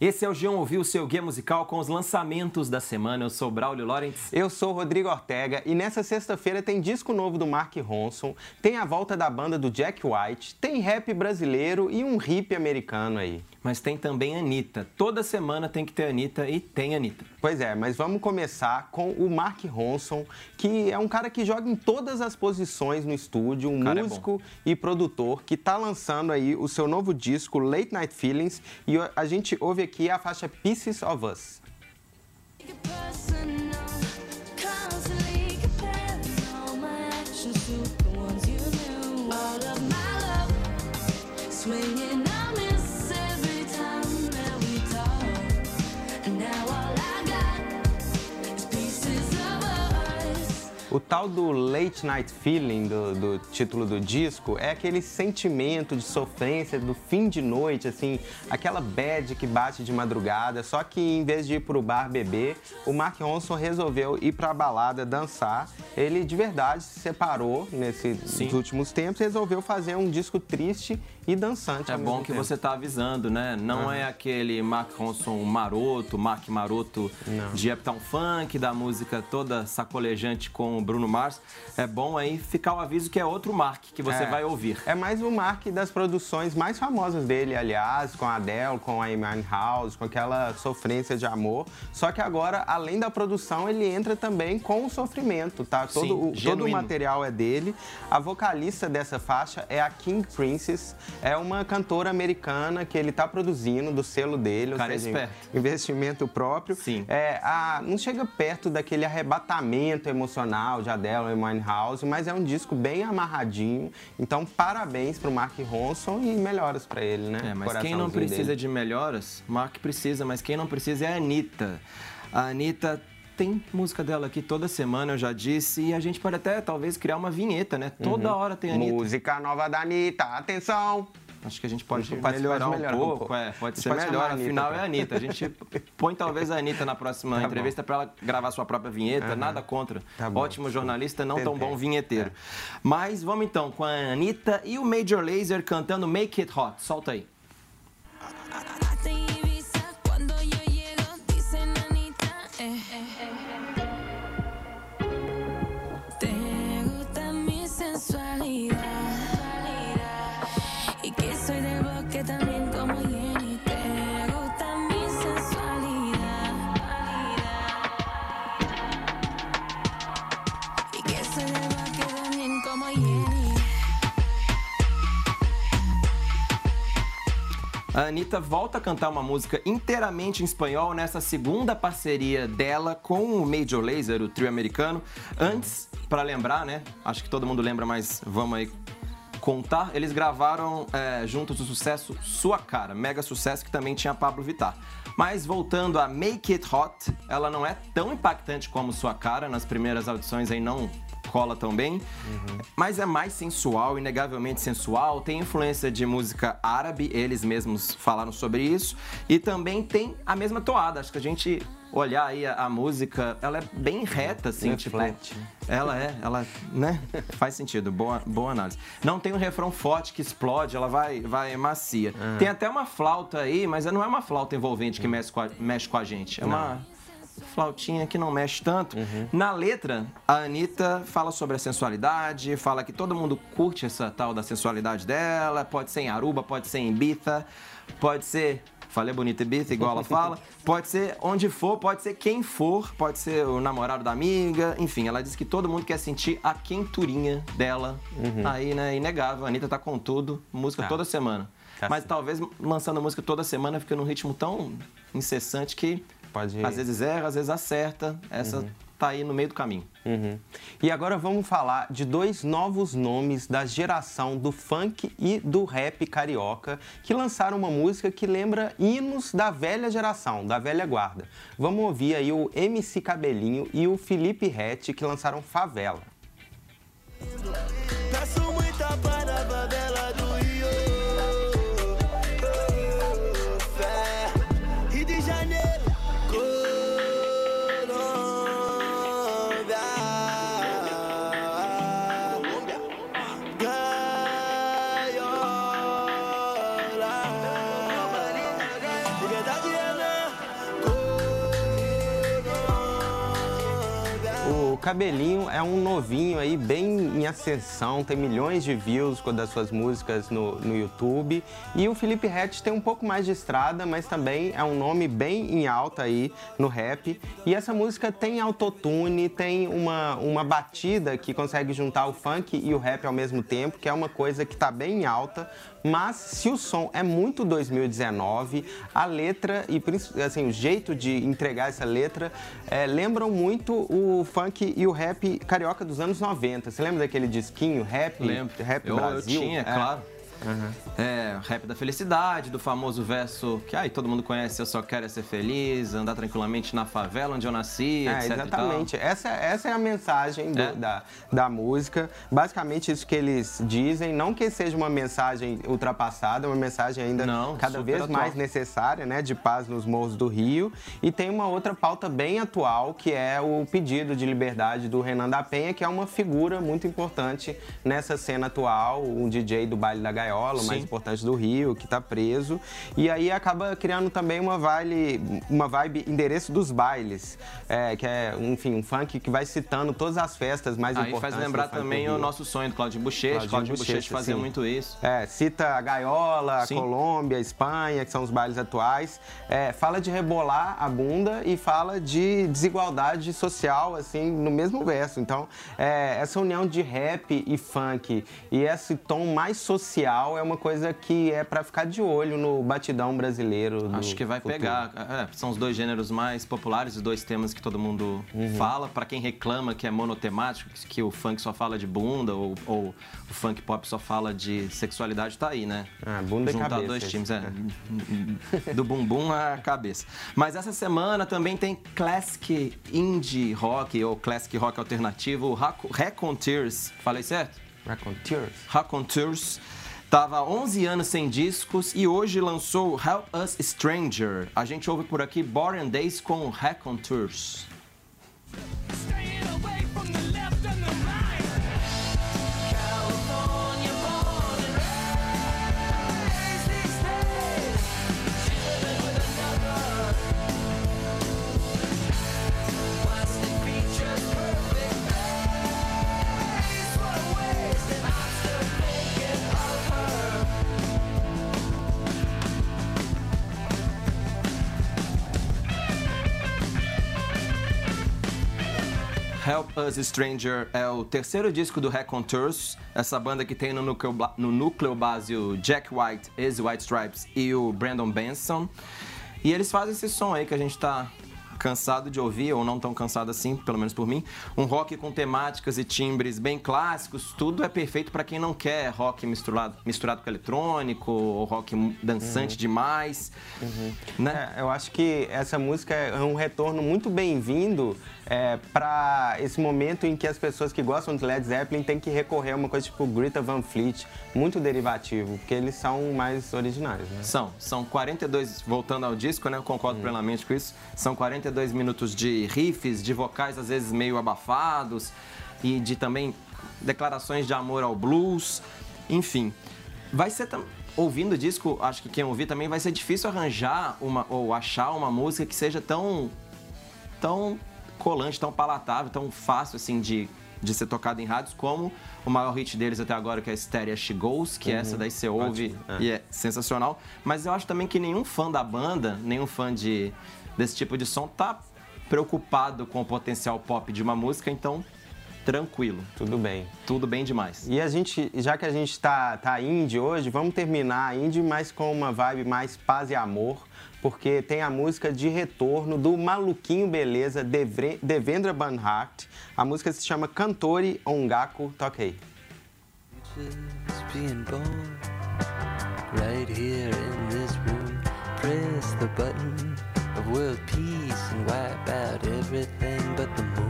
Esse é o Geão Ouviu, seu guia musical com os lançamentos da semana. Eu sou Braulio Lawrence. Eu sou Rodrigo Ortega e nessa sexta-feira tem disco novo do Mark Ronson, tem a volta da banda do Jack White, tem rap brasileiro e um hip americano aí. Mas tem também Anitta. Toda semana tem que ter Anitta e tem Anitta. Pois é, mas vamos começar com o Mark Ronson, que é um cara que joga em todas as posições no estúdio, um Cara é músico e produtor que está lançando aí o seu novo disco Late Night Feelings e a gente ouve aqui a faixa Pieces of Us. O tal do Late Night Feeling, do, do título do disco, é aquele sentimento de sofrência do fim de noite, assim, aquela bad que bate de madrugada. Só que em vez de ir pro bar beber, o Mark Ronson resolveu ir pra balada dançar. Ele de verdade se separou nesse, Sim. nos últimos tempos e resolveu fazer um disco triste e dançante. É bom que tempo. você tá avisando, né? Não é aquele Mark Ronson maroto, Mark Maroto Não. de Uptown Funk, da música toda sacolejante com o Bruno Mars. É bom aí ficar o aviso que é outro Mark que você É. vai ouvir. É mais o Mark das produções mais famosas dele, aliás, com a Adele, com a Amy House, com aquela sofrência de amor. Só que agora, além da produção, ele entra também com o sofrimento, tá? Todo, Sim, o, todo o material é dele. A vocalista dessa faixa é a King Princess, é uma cantora americana que ele tá produzindo do selo dele, ou Cara seja, esperto. investimento próprio. Sim. É, a- não chega perto daquele arrebatamento emocional de Adele e Winehouse, mas é um disco bem amarradinho. Então, parabéns pro Mark Ronson e melhoras pra ele, né? É, mas quem não precisa dele. de melhoras, Mark precisa, mas quem não precisa é a Anitta. A Anitta tem música dela aqui toda semana, eu já disse, e a gente pode até talvez criar uma vinheta, né? Toda hora tem a Anitta. Música nova da Anitta, atenção! Acho que a gente pode A melhorar, um, melhorar um pouco, pouco. é, pode ser pode melhor, afinal é a Anitta. A gente põe talvez a Anitta na próxima Tá entrevista para ela gravar sua própria vinheta, nada contra. Tá bom. Ótimo jornalista, não tão Tentei. bom vinheteiro. Mas vamos então com a Anitta e o Major Lazer cantando Make It Hot. Solta aí. A Anitta volta a cantar uma música inteiramente em espanhol nessa segunda parceria dela com o Major Lazer, o trio americano. Antes, para lembrar, né? Acho que todo mundo lembra, mas vamos aí contar. Eles gravaram é, juntos o sucesso Sua Cara, mega sucesso que também tinha Pablo Vittar. Mas voltando a Make It Hot, ela não é tão impactante como Sua Cara. Nas primeiras audições aí não cola tão bem, mas é mais sensual, inegavelmente sensual. Tem influência de música árabe, eles mesmos falaram sobre isso. E também tem a mesma toada. Acho que a gente olhar aí a, a música, ela é bem reta, assim, Bem tipo. flat. Ela é, ela, né? Faz sentido, boa, boa análise. Não tem um refrão forte que explode, ela vai, vai macia. Tem até uma flauta aí, mas não é uma flauta envolvente que mexe com a, mexe com a gente. É uma flautinha que não mexe tanto. Na letra, a Anitta fala sobre a sensualidade, fala que todo mundo curte essa tal da sensualidade dela. Pode ser em Aruba, pode ser em Ibiza, pode ser Falei bonito Ibiza, igual ela fala. Pode ser onde for, pode ser quem for, pode ser o namorado da amiga. Enfim, ela diz que todo mundo quer sentir a quenturinha dela. Aí, né, inegável. A Anitta tá com tudo, música Tá. toda semana. Tá Mas sim. talvez lançando música toda semana fica num ritmo tão incessante que Pode às vezes erra, às vezes acerta. Essa tá aí no meio do caminho. Uhum. E agora vamos falar de dois novos nomes da geração do funk e do rap carioca que lançaram uma música que lembra hinos da velha geração, da velha guarda. Vamos ouvir aí o MC Cabelinho e o Felipe Rett que lançaram Favela. Cabelinho é um novinho aí, bem em ascensão, tem milhões de views das suas músicas no, no YouTube. E o Felipe Rett tem um pouco mais de estrada, mas também é um nome bem em alta aí no rap. E essa música tem autotune, tem uma, uma batida que consegue juntar o funk e o rap ao mesmo tempo, que é uma coisa que tá bem em alta. Mas se o som é muito 2019, a letra e assim, o jeito de entregar essa letra é, lembram muito o funk e o rap carioca dos anos 90. Você lembra daquele disquinho rap, Lembro. rap eu, Brasil? Eu tinha, É. claro. É, rap da felicidade, do famoso verso que aí todo mundo conhece, eu só quero é ser feliz, andar tranquilamente na favela onde eu nasci, É, etc. e exatamente. Essa, essa é a mensagem do- É? da, da música. Basicamente, isso que eles dizem. Não que seja uma mensagem ultrapassada, é uma mensagem ainda Não, cada vez atual. mais necessária, né? De paz nos morros do Rio. E tem uma outra pauta bem atual, que é o pedido de liberdade do Renan da Penha, que é uma figura muito importante nessa cena atual, um DJ do baile da Gaiola, o mais importante do Rio, que tá preso. E aí acaba criando também uma vibe, uma vibe endereço dos bailes, é, que é, enfim, um funk que vai citando todas as festas mais Aí importantes. faz lembrar também o nosso sonho do Claudinho Bochecha. Claudinho Claudinho Bochecha fazia sim. muito isso. É, cita a Gaiola, a. Colômbia, a Espanha, que são os bailes atuais. É, fala de rebolar a bunda e fala de desigualdade social, assim, no mesmo verso. Então, é, essa união de rap e funk e esse tom mais social é uma coisa que é pra ficar de olho no batidão brasileiro. Acho que vai futuro. pegar. É, são os dois gêneros mais populares, os dois temas que todo mundo Uhum. fala. Pra quem reclama que é monotemático, que o funk só fala de bunda ou, ou o funk pop só fala de sexualidade, tá aí, né? Ah, bunda e Juntar cabeça, dois times, é. Do bumbum à cabeça. Mas essa semana também tem Classic Indie Rock ou Classic Rock Alternativo, Raconteurs. Falei certo? Raconteurs. Raconteurs. Tava 11 anos sem discos e hoje lançou Help Us Stranger. A gente ouve por aqui Boring Days com Raconteurs. Help Us Stranger é o terceiro disco do Raconteurs, essa banda que tem no núcleo, no núcleo base o Jack White, ex-White Stripes e o Brandon Benson. E eles fazem esse som aí que a gente tá cansado de ouvir, ou não tão cansado assim, pelo menos por mim. Um rock com temáticas e timbres bem clássicos, tudo é perfeito para quem não quer rock misturado, misturado com eletrônico, ou rock dançante demais. Né? É, eu acho que essa música é um retorno muito bem-vindo é, para esse momento em que as pessoas que gostam de Led Zeppelin têm que recorrer a uma coisa tipo Greta Van Fleet, muito derivativo, porque eles são mais originais, né? São, são 42, voltando ao disco, né? Eu concordo plenamente com isso. São 42 minutos de riffs, de vocais às vezes meio abafados e de também declarações de amor ao blues. Enfim, vai ser ouvindo o disco, acho que quem ouvir também vai ser difícil arranjar uma ou achar uma música que seja tão tão colante, tão palatável, tão fácil assim de, de ser tocado em rádios como o maior hit deles até agora, que é Stereo She Goes, que essa daí você ouve Ótimo, é. e é sensacional. Mas eu acho também que nenhum fã da banda, nenhum fã de, desse tipo de som tá preocupado com o potencial pop de uma música, então tranquilo, Tudo bem. tudo bem demais. E a gente, já que a gente tá, tá indie hoje, vamos terminar indie, mas com uma vibe mais paz e amor, porque tem a música de retorno do maluquinho beleza Devre- Devendra Banhart. A música se chama Cantori Ongaku being born right here in this room. Press the button world peace and wipe out everything but the moon.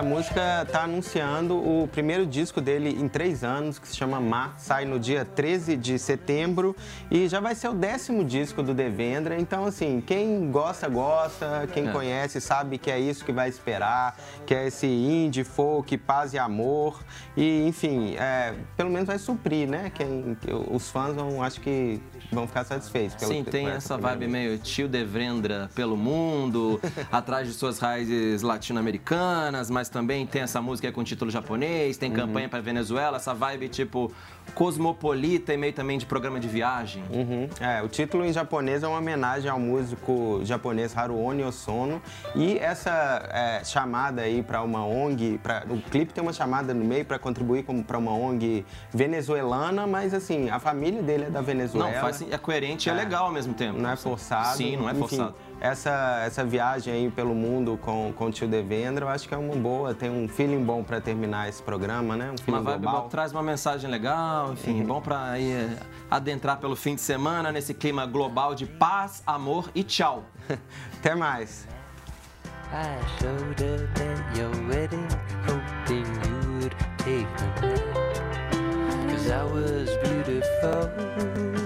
Essa música tá anunciando o primeiro disco dele em três anos, que se chama Mar, sai no dia 13 de setembro e já vai ser o décimo disco do Devendra. Então, assim, quem gosta, gosta, quem É. conhece sabe que é isso que vai esperar, que é esse indie, folk, paz e amor. E, enfim, é, pelo menos vai suprir, né? Quem, os fãs vão, acho que vão ficar satisfeitos. pelo- Sim, tem essa primeira vibe música. meio tio Devendra pelo mundo, atrás de suas raízes latino-americanas, mas também tem essa música com título japonês, Uhum. tem campanha pra Venezuela, essa vibe tipo cosmopolita e meio também de programa de viagem. Uhum. É, o título em japonês é uma homenagem ao músico japonês Haruoni Osono e essa é, chamada aí para uma ONG, pra, o clipe tem uma chamada no meio para contribuir para uma ONG venezuelana, mas assim, a família dele é da Venezuela. Não, faz, é coerente e é É. legal ao mesmo tempo. Não é forçado. Sim, não é Enfim, forçado. Essa, essa viagem aí pelo mundo com, com o tio Devendra, eu acho que é uma boa, tem um feeling bom para terminar esse programa, né? Um Uma feeling vibe global. boa, traz uma mensagem legal, enfim, bom pra aí, é, adentrar pelo fim de semana nesse clima global de paz, amor e tchau. Até mais. I showed up at your wedding, hoping you would take me back. Cause I was beautiful.